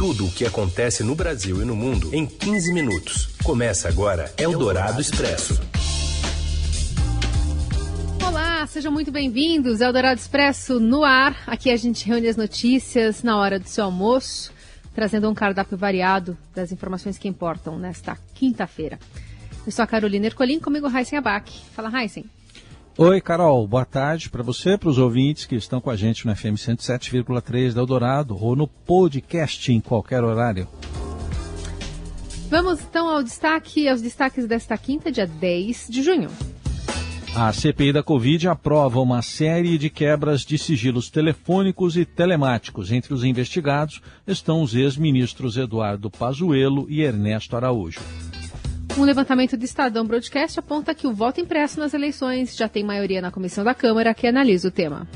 Tudo o que acontece no Brasil e no mundo em 15 minutos. Começa agora Eldorado Expresso. Olá, sejam muito bem-vindos. Eldorado Expresso no ar. Aqui a gente reúne as notícias na hora do seu almoço, trazendo um cardápio variado das informações que importam nesta quinta-feira. Eu sou a Carolina Ercolim, comigo Heisen Abac. Fala, Heisen. Oi, Carol. Boa tarde para você, para os ouvintes que estão com a gente no FM 107,3 da Eldorado ou no podcast em qualquer horário. Vamos então ao destaque, aos destaques desta quinta, dia 10 de junho. A CPI da Covid aprova uma série de quebras de sigilos telefônicos e telemáticos. Entre os investigados estão os ex-ministros Eduardo Pazuello e Ernesto Araújo. Um levantamento do Estadão Broadcast aponta que o voto impresso nas eleições já tem maioria na comissão da Câmara que analisa o tema.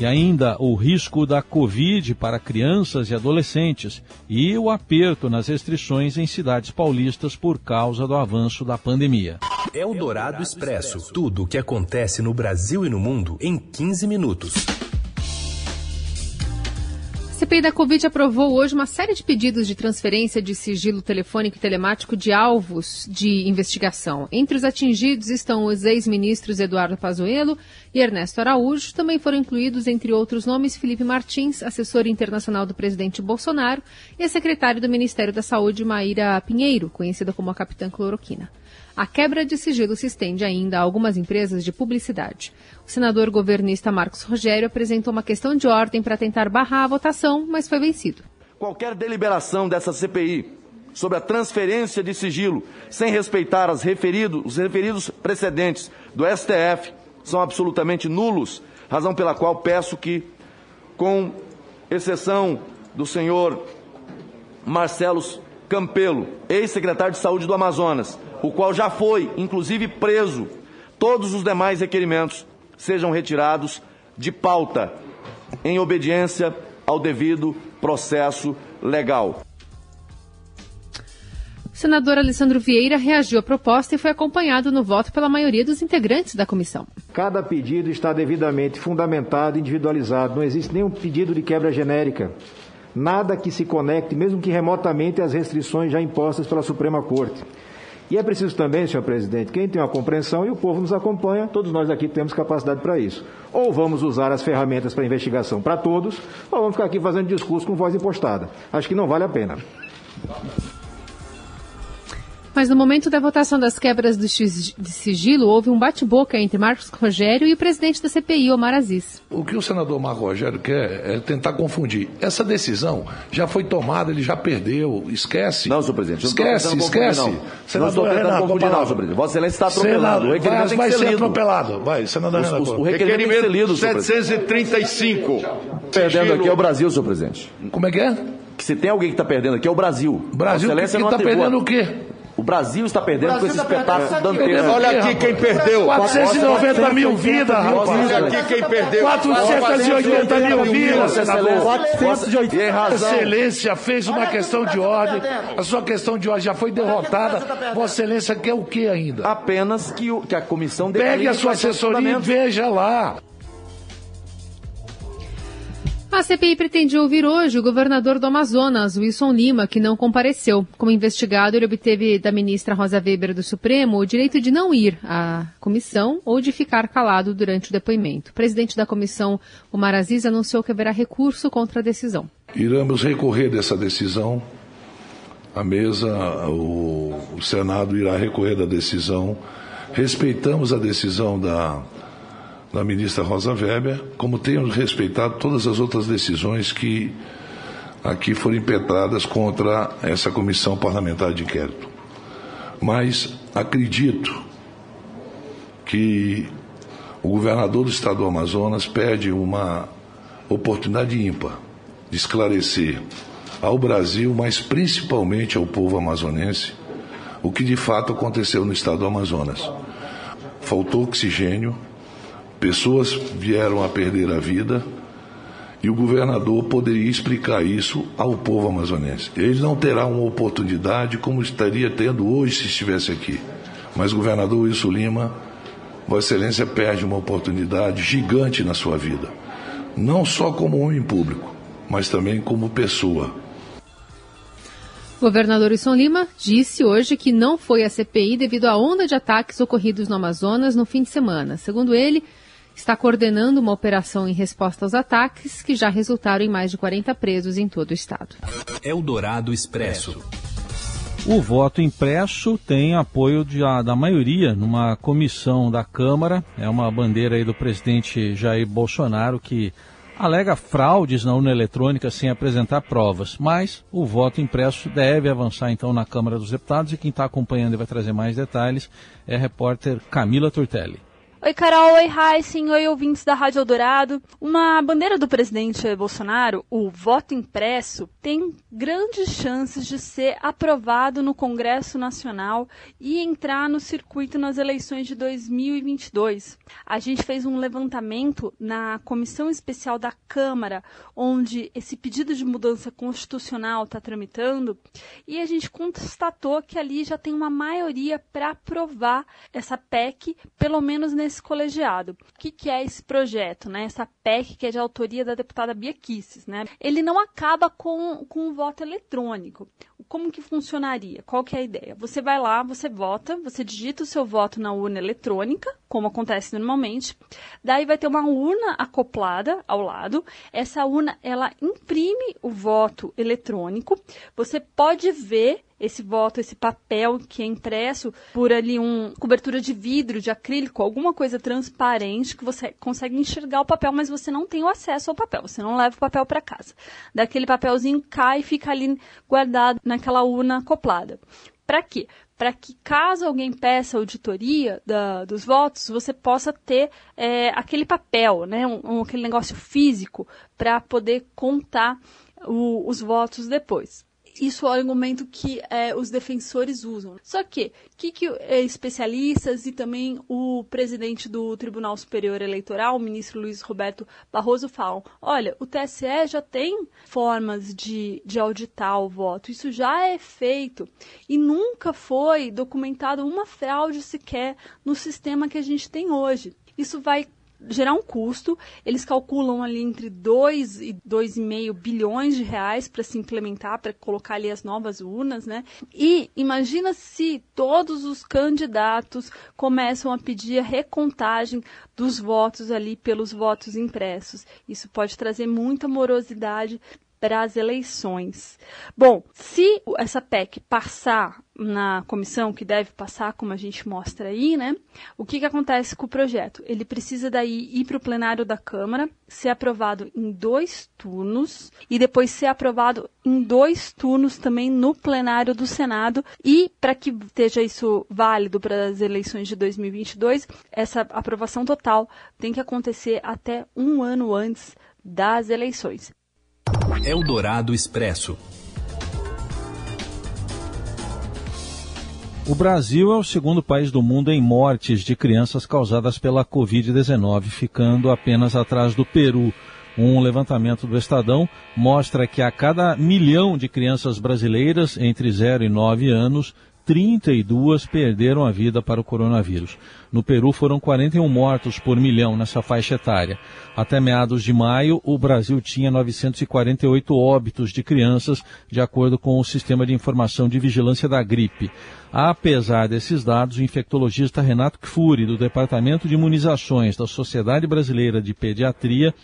E ainda o risco da Covid para crianças e adolescentes e o aperto nas restrições em cidades paulistas por causa do avanço da pandemia. É o Dourado Expresso. Tudo o que acontece no Brasil e no mundo em 15 minutos. CPI da Covid aprovou hoje uma série de pedidos de transferência de sigilo telefônico e telemático de alvos de investigação. Entre os atingidos estão os ex-ministros Eduardo Pazuello e Ernesto Araújo. Também foram incluídos, entre outros nomes, Felipe Martins, assessor internacional do presidente Bolsonaro, e a secretária do Ministério da Saúde, Maíra Pinheiro, conhecida como a Capitã Cloroquina. A quebra de sigilo se estende ainda a algumas empresas de publicidade. O senador governista Marcos Rogério apresentou uma questão de ordem para tentar barrar a votação, mas foi vencido. Qualquer deliberação dessa CPI sobre a transferência de sigilo, sem respeitar referido, os referidos precedentes do STF, são absolutamente nulos, razão pela qual peço que, com exceção do senhor Marcelo Campelo, ex-secretário de Saúde do Amazonas, o qual já foi, inclusive, preso. Todos os demais requerimentos sejam retirados de pauta, em obediência ao devido processo legal. O senador Alessandro Vieira reagiu à proposta e foi acompanhado no voto pela maioria dos integrantes da comissão. Cada pedido está devidamente fundamentado e individualizado. Não existe nenhum pedido de quebra genérica. Nada que se conecte, mesmo que remotamente, às restrições já impostas pela Suprema Corte. E é preciso também, senhor presidente, quem tem uma compreensão e o povo nos acompanha, todos nós aqui temos capacidade para isso. Ou vamos usar as ferramentas para investigação para todos, ou vamos ficar aqui fazendo discurso com voz impostada. Acho que não vale a pena. Mas no momento da votação das quebras de sigilo, houve um bate-boca entre Marcos Rogério e o presidente da CPI, Omar Aziz. O que o senador Marcos Rogério quer é tentar confundir. Essa decisão já foi tomada, ele já perdeu. Esquece. Não, senhor presidente. Esquece, esquece. Não. Senador não estou confundir, não, senhor presidente. Vossa Excelência está atropelado. o requerimento vai, vai ser, ser atropelado. Vai, senador o, Renato. O requerimento, requerimento lido, 735. Perdendo aqui é o Brasil, senhor presidente. Como é que é? Que se tem alguém que está perdendo aqui é o Brasil. Brasil que está perdendo o quê? O Brasil está perdendo com esse tá espetáculo dantesco. Olha aqui quem perdeu. 490 mil vidas, rapaz. Olha aqui quem perdeu. 480 mil vidas, senador. 480 Excelência fez uma questão de ordem. A sua questão de ordem já foi derrotada. Vossa Excelência quer o que ainda? Apenas que, o, que a comissão... Pegue a sua assessoria e veja lá. A CPI pretende ouvir hoje o governador do Amazonas, Wilson Lima, que não compareceu. Como investigado, ele obteve da ministra Rosa Weber do Supremo o direito de não ir à comissão ou de ficar calado durante o depoimento. O presidente da comissão, Omar Aziz, anunciou que haverá recurso contra a decisão. Iremos recorrer dessa decisão. A mesa, o, o Senado irá recorrer da decisão. Respeitamos a decisão da da ministra Rosa Weber, como tenho respeitado todas as outras decisões que aqui foram impetradas contra essa comissão parlamentar de inquérito. Mas acredito que o governador do estado do Amazonas perde uma oportunidade ímpar de esclarecer ao Brasil, mas principalmente ao povo amazonense, o que de fato aconteceu no estado do Amazonas. Faltou oxigênio, Pessoas vieram a perder a vida e o governador poderia explicar isso ao povo amazonense. Ele não terá uma oportunidade como estaria tendo hoje se estivesse aqui. Mas, governador Wilson Lima, Vossa Excelência perde uma oportunidade gigante na sua vida. Não só como homem público, mas também como pessoa. governador Wilson Lima disse hoje que não foi à CPI devido à onda de ataques ocorridos no Amazonas no fim de semana. Segundo ele, está coordenando uma operação em resposta aos ataques que já resultaram em mais de 40 presos em todo o estado. Eldorado Expresso. O voto impresso tem apoio de, a, da maioria numa comissão da Câmara. É uma bandeira aí do presidente Jair Bolsonaro que alega fraudes na urna eletrônica sem apresentar provas, mas o voto impresso deve avançar então na Câmara dos Deputados e quem está acompanhando e vai trazer mais detalhes é a repórter Camila Turtelli. Oi, Carol. Oi, Heisen. Oi, ouvintes da Rádio Eldorado. Uma bandeira do presidente Bolsonaro, o voto impresso, tem grandes chances de ser aprovado no Congresso Nacional e entrar no circuito nas eleições de 2022. A gente fez um levantamento na Comissão Especial da Câmara, onde esse pedido de mudança constitucional está tramitando, e a gente constatou que ali já tem uma maioria para aprovar essa PEC, pelo menos nesse esse colegiado. O que, que, é esse projeto, né? Essa PEC que é de autoria da deputada Bia Kisses, né? Ele não acaba com, com o voto eletrônico. Como que funcionaria? Qual que é a ideia? Você vai lá, você vota, você digita o seu voto na urna eletrônica, como acontece normalmente. Daí vai ter uma urna acoplada ao lado. Essa urna, ela imprime o voto eletrônico. Você pode ver esse voto, esse papel que é impresso por ali um cobertura de vidro, de acrílico, alguma coisa transparente que você consegue enxergar o papel, mas você não tem o acesso ao papel, você não leva o papel para casa. Daquele papelzinho cai e fica ali guardado naquela urna acoplada. Para quê? Para que caso alguém peça auditoria da, dos votos, você possa ter é, aquele papel, né, um, um, aquele negócio físico para poder contar o, os votos depois isso é o argumento que é, os defensores usam. Só que, que, que é, especialistas e também o presidente do Tribunal Superior Eleitoral, o ministro Luiz Roberto Barroso, falam? Olha, o TSE já tem formas de, de auditar o voto, isso já é feito e nunca foi documentado uma fraude sequer no sistema que a gente tem hoje. Isso vai gerar um custo. Eles calculam ali entre 2 e 2,5 bilhões de reais para se implementar, para colocar ali as novas urnas, né? E imagina se todos os candidatos começam a pedir a recontagem dos votos ali pelos votos impressos. Isso pode trazer muita morosidade para as eleições. Bom, se essa PEC passar na comissão, que deve passar, como a gente mostra aí, né? O que, que acontece com o projeto? Ele precisa daí ir para o plenário da Câmara, ser aprovado em dois turnos e depois ser aprovado em dois turnos também no plenário do Senado. E para que esteja isso válido para as eleições de 2022, essa aprovação total tem que acontecer até um ano antes das eleições. Eldorado Expresso. O Brasil é o segundo país do mundo em mortes de crianças causadas pela Covid-19, ficando apenas atrás do Peru. Um levantamento do Estadão mostra que a cada milhão de crianças brasileiras entre 0 e 9 anos, 32 perderam a vida para o coronavírus. No Peru foram 41 mortos por milhão nessa faixa etária. Até meados de maio, o Brasil tinha 948 óbitos de crianças, de acordo com o Sistema de Informação de Vigilância da Gripe. Apesar desses dados, o infectologista Renato Kfouri, do Departamento de Imunizações da Sociedade Brasileira de Pediatria,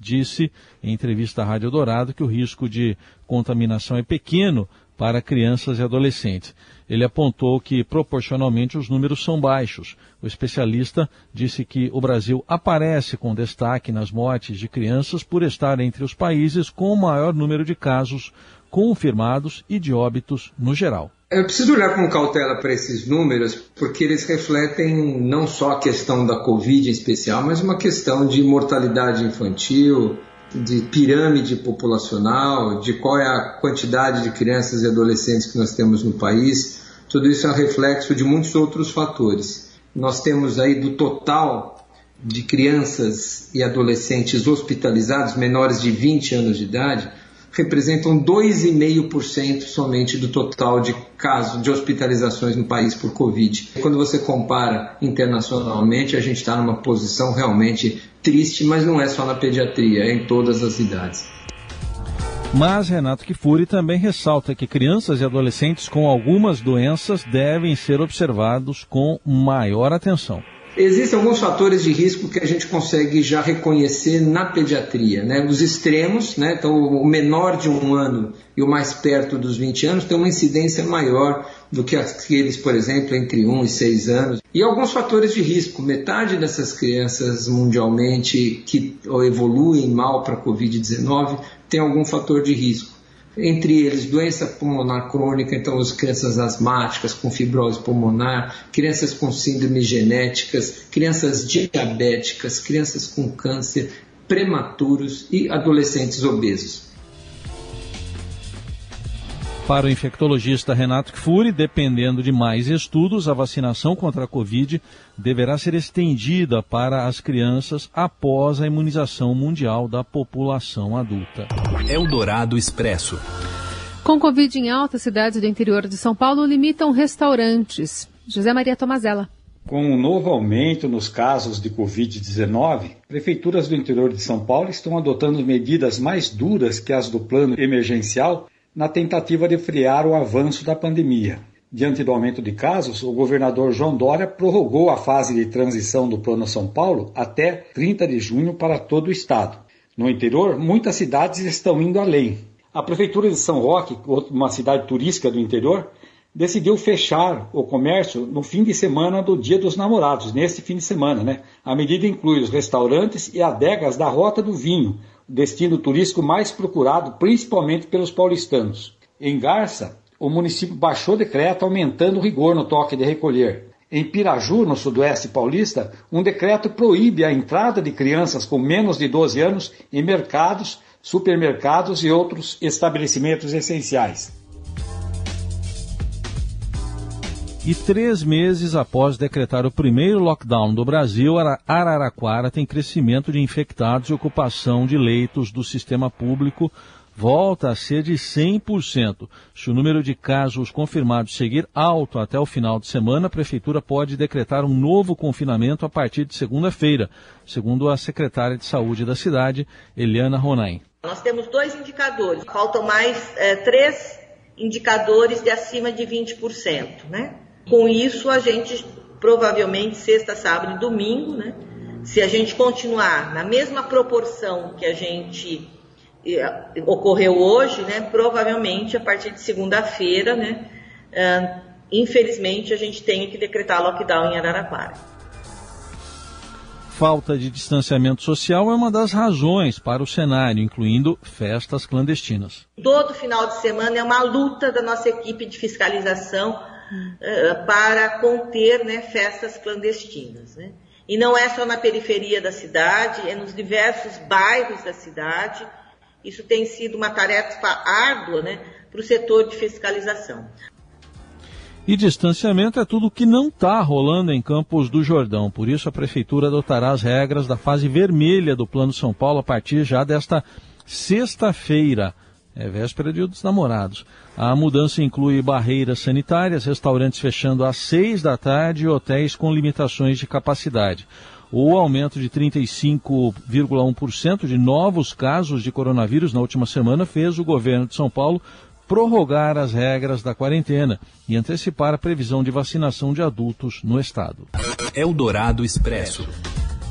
disse em entrevista à Rádio Dourado que o risco de contaminação é pequeno para crianças e adolescentes. Ele apontou que, proporcionalmente, os números são baixos. O especialista disse que o Brasil aparece com destaque nas mortes de crianças por estar entre os países com o maior número de casos confirmados e de óbitos no geral. Eu preciso olhar com cautela para esses números, porque eles refletem não só a questão da Covid em especial, mas uma questão de mortalidade infantil, de pirâmide populacional, de qual é a quantidade de crianças e adolescentes que nós temos no país. Tudo isso é um reflexo de muitos outros fatores. Nós temos aí do total de crianças e adolescentes hospitalizados menores de 20 anos de idade, representam 2,5% somente do total de casos de hospitalizações no país por Covid. Quando você compara internacionalmente, a gente está numa posição realmente triste, mas não é só na pediatria, é em todas as idades. Mas Renato Kifuri também ressalta que crianças e adolescentes com algumas doenças devem ser observados com maior atenção. Existem alguns fatores de risco que a gente consegue já reconhecer na pediatria, né? Os extremos, né? Então, o menor de um ano e o mais perto dos 20 anos tem uma incidência maior do que aqueles, por exemplo, entre 1 e 6 anos. E alguns fatores de risco. Metade dessas crianças mundialmente que evoluem mal para a Covid-19 tem algum fator de risco entre eles doença pulmonar crônica, então as crianças asmáticas com fibrose pulmonar, crianças com síndromes genéticas, crianças diabéticas, crianças com câncer, prematuros e adolescentes obesos. Para o infectologista Renato Kfouri, dependendo de mais estudos, a vacinação contra a Covid deverá ser estendida para as crianças após a imunização mundial da população adulta. Eldorado Expresso. Com Covid em alta, cidades do interior de São Paulo limitam restaurantes. José Maria Tomazella. Com o um novo aumento nos casos de Covid-19, prefeituras do interior de São Paulo estão adotando medidas mais duras que as do plano emergencial na tentativa de frear o avanço da pandemia. Diante do aumento de casos, o governador João Dória prorrogou a fase de transição do Plano São Paulo até 30 de junho para todo o estado. No interior, muitas cidades estão indo além. A prefeitura de São Roque, uma cidade turística do interior, decidiu fechar o comércio no fim de semana do Dia dos Namorados, neste fim de semana, né? A medida inclui os restaurantes e adegas da Rota do Vinho, destino turístico mais procurado principalmente pelos paulistanos. Em Garça, o município baixou decreto aumentando o rigor no toque de recolher. Em Piraju, no sudoeste paulista, um decreto proíbe a entrada de crianças com menos de 12 anos em mercados, supermercados e outros estabelecimentos essenciais. E três meses após decretar o primeiro lockdown do Brasil, Araraquara tem crescimento de infectados e ocupação de leitos do sistema público volta a ser de 100%. Se o número de casos confirmados seguir alto até o final de semana, a Prefeitura pode decretar um novo confinamento a partir de segunda-feira, segundo a secretária de Saúde da cidade, Eliana Ronain. Nós temos dois indicadores, faltam mais é, três indicadores de acima de 20%, né? Com isso, a gente provavelmente sexta, sábado e domingo, né? Se a gente continuar na mesma proporção que a gente eh, ocorreu hoje, né? Provavelmente a partir de segunda-feira, né? Uh, infelizmente a gente tem que decretar lockdown em Araraquara. Falta de distanciamento social é uma das razões para o cenário, incluindo festas clandestinas. Todo final de semana é uma luta da nossa equipe de fiscalização eh, para conter né, festas clandestinas. Né? E não é só na periferia da cidade, é nos diversos bairros da cidade. Isso tem sido uma tarefa árdua né, para o setor de fiscalização. E distanciamento é tudo que não está rolando em Campos do Jordão. Por isso, a Prefeitura adotará as regras da fase vermelha do Plano São Paulo a partir já desta sexta-feira. É véspera de dos namorados. A mudança inclui barreiras sanitárias, restaurantes fechando às seis da tarde e hotéis com limitações de capacidade. O aumento de 35,1% de novos casos de coronavírus na última semana fez o governo de São Paulo prorrogar as regras da quarentena e antecipar a previsão de vacinação de adultos no estado. Eldorado Expresso.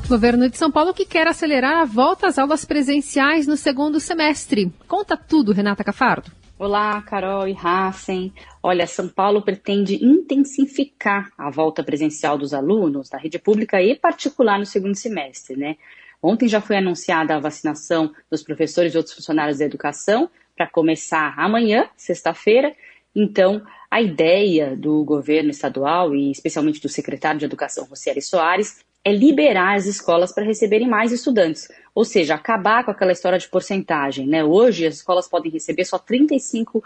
Governo de São Paulo que quer acelerar a volta às aulas presenciais no segundo semestre. Conta tudo, Renata Cafardo. Olá, Carol e Hassen. Olha, São Paulo pretende intensificar a volta presencial dos alunos da rede pública e particular no segundo semestre, né? Ontem já foi anunciada a vacinação dos professores e outros funcionários da educação para começar amanhã, sexta-feira. Então, a ideia do governo estadual e especialmente do secretário de Educação, Rocieli Soares, é liberar as escolas para receberem mais estudantes, ou seja, acabar com aquela história de porcentagem. Né? Hoje as escolas podem receber só 35%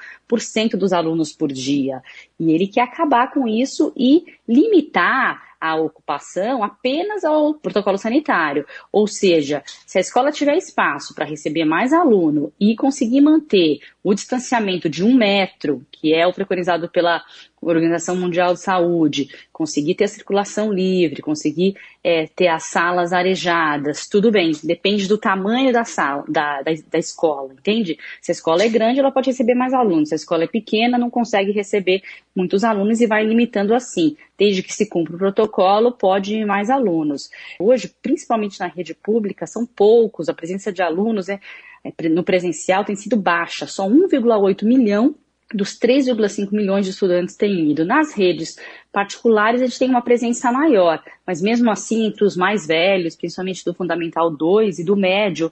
dos alunos por dia. E ele quer acabar com isso e limitar a ocupação apenas ao protocolo sanitário. Ou seja, se a escola tiver espaço para receber mais aluno e conseguir manter o distanciamento de um metro, que é o preconizado pela Organização Mundial de Saúde, conseguir ter a circulação livre, conseguir é, ter as salas arejadas, tudo bem, depende do tamanho da sala, da, da, da, escola, entende? Se a escola é grande, ela pode receber mais alunos. Se a escola é pequena, não consegue receber muitos alunos e vai limitando assim. Desde que se cumpra o protocolo, pode ir mais alunos. Hoje, principalmente na rede pública, são poucos, a presença de alunos é, é no presencial tem sido baixa, só 1,8 milhão dos 3,5 milhões de estudantes têm ido. Nas redes particulares, a gente tem uma presença maior, mas mesmo assim, entre os mais velhos, principalmente do Fundamental 2 e do médio,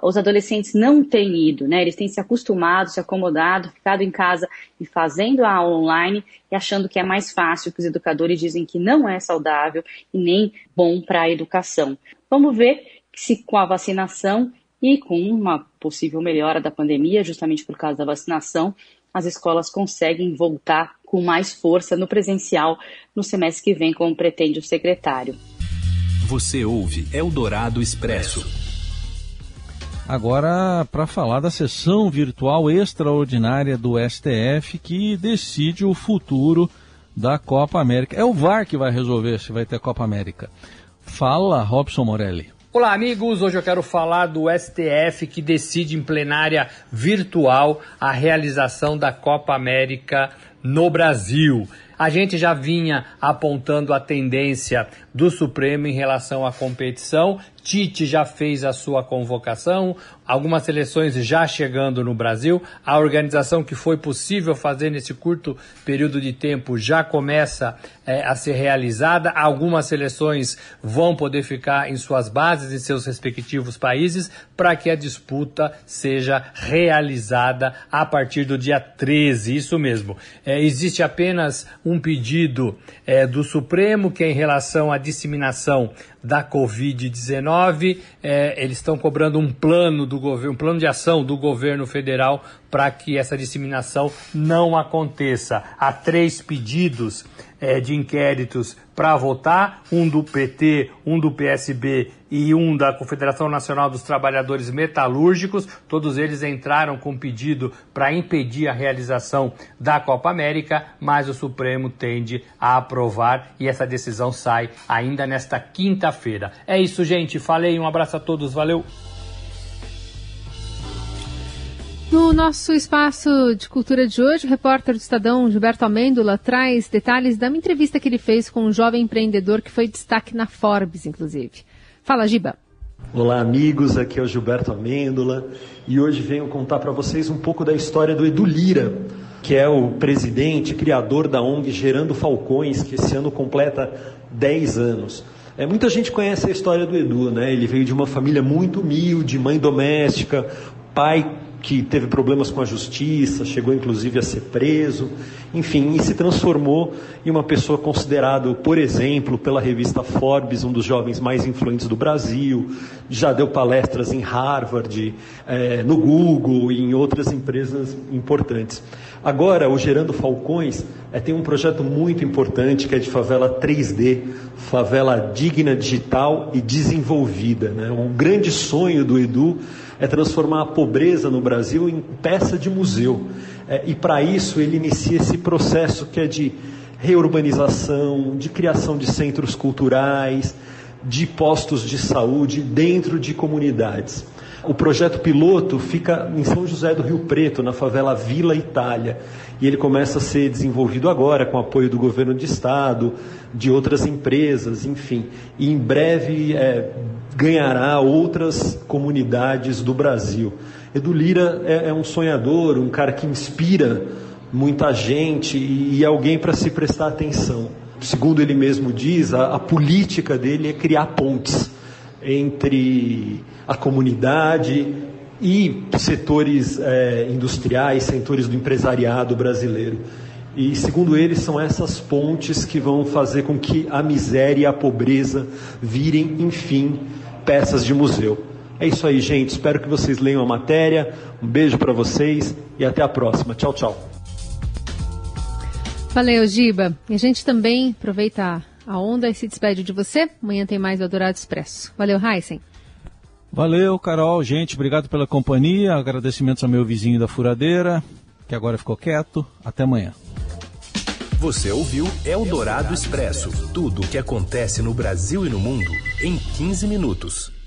os adolescentes não têm ido, né? Eles têm se acostumado, se acomodado, ficado em casa e fazendo a aula online e achando que é mais fácil, que os educadores dizem que não é saudável e nem bom para a educação. Vamos ver se com a vacinação e com uma possível melhora da pandemia, justamente por causa da vacinação, as escolas conseguem voltar com mais força no presencial no semestre que vem, como pretende o secretário. Você ouve Eldorado Expresso. Agora, para falar da sessão virtual extraordinária do STF que decide o futuro da Copa América. É o VAR que vai resolver se vai ter Copa América. Fala, Robson Morelli. Olá, amigos. Hoje eu quero falar do STF que decide em plenária virtual a realização da Copa América no Brasil. A gente já vinha apontando a tendência do Supremo em relação à competição. Tite já fez a sua convocação, algumas seleções já chegando no Brasil. A organização que foi possível fazer nesse curto período de tempo já começa é, a ser realizada. Algumas seleções vão poder ficar em suas bases, em seus respectivos países, para que a disputa seja realizada a partir do dia 13. Isso mesmo. É, existe apenas um pedido é, do Supremo, que é em relação à disseminação da Covid-19. É, eles estão cobrando um plano do governo, um plano de ação do governo federal para que essa disseminação não aconteça. Há três pedidos é, de inquéritos para votar, um do PT, um do PSB e um da Confederação Nacional dos Trabalhadores Metalúrgicos. Todos eles entraram com pedido para impedir a realização da Copa América, mas o Supremo tende a aprovar e essa decisão sai ainda nesta quinta-feira. É isso, gente. Falei, um abraço a todos, valeu! No nosso espaço de cultura de hoje, o repórter do Estadão Gilberto Amêndola traz detalhes da entrevista que ele fez com um jovem empreendedor que foi destaque na Forbes, inclusive. Fala, Giba. Olá, amigos. Aqui é o Gilberto Amêndola e hoje venho contar para vocês um pouco da história do Edu Lira, que é o presidente, criador da ONG Gerando Falcões, que esse ano completa 10 anos. É, muita gente conhece a história do Edu, né? Ele veio de uma família muito humilde, mãe doméstica, pai que teve problemas com a justiça, chegou inclusive a ser preso, enfim, e se transformou em uma pessoa considerada, por exemplo, pela revista Forbes, um dos jovens mais influentes do Brasil, já deu palestras em Harvard, é, no Google e em outras empresas importantes. Agora, o Gerando Falcões é, tem um projeto muito importante que é de favela 3D, favela digna, digital e desenvolvida. Né? Um grande sonho do Edu é transformar a pobreza no Brasil em peça de museu. É, e para isso ele inicia esse processo que é de reurbanização, de criação de centros culturais, de postos de saúde dentro de comunidades. O projeto piloto fica em São José do Rio Preto, na favela Vila Itália, e ele começa a ser desenvolvido agora com apoio do governo de estado, de outras empresas, enfim. E em breve é, ganhará outras comunidades do Brasil. Edu Lira é, é um sonhador, um cara que inspira muita gente e, e alguém para se prestar atenção. Segundo ele mesmo diz, a, a política dele é criar pontes entre a comunidade e setores é, industriais, setores do empresariado brasileiro. E, segundo ele, são essas pontes que vão fazer com que a miséria e a pobreza virem, enfim, peças de museu. É isso aí, gente. Espero que vocês leiam a matéria. Um beijo para vocês e até a próxima. Tchau, tchau. Valeu, Giba. E a gente também aproveita a onda se despede de você. Amanhã tem mais Eldorado Expresso. Valeu, Heisen. Valeu, Carol. Gente, obrigado pela companhia. Agradecimentos ao meu vizinho da furadeira, que agora ficou quieto. Até amanhã. Você ouviu Eldorado Expresso tudo o que acontece no Brasil e no mundo em 15 minutos.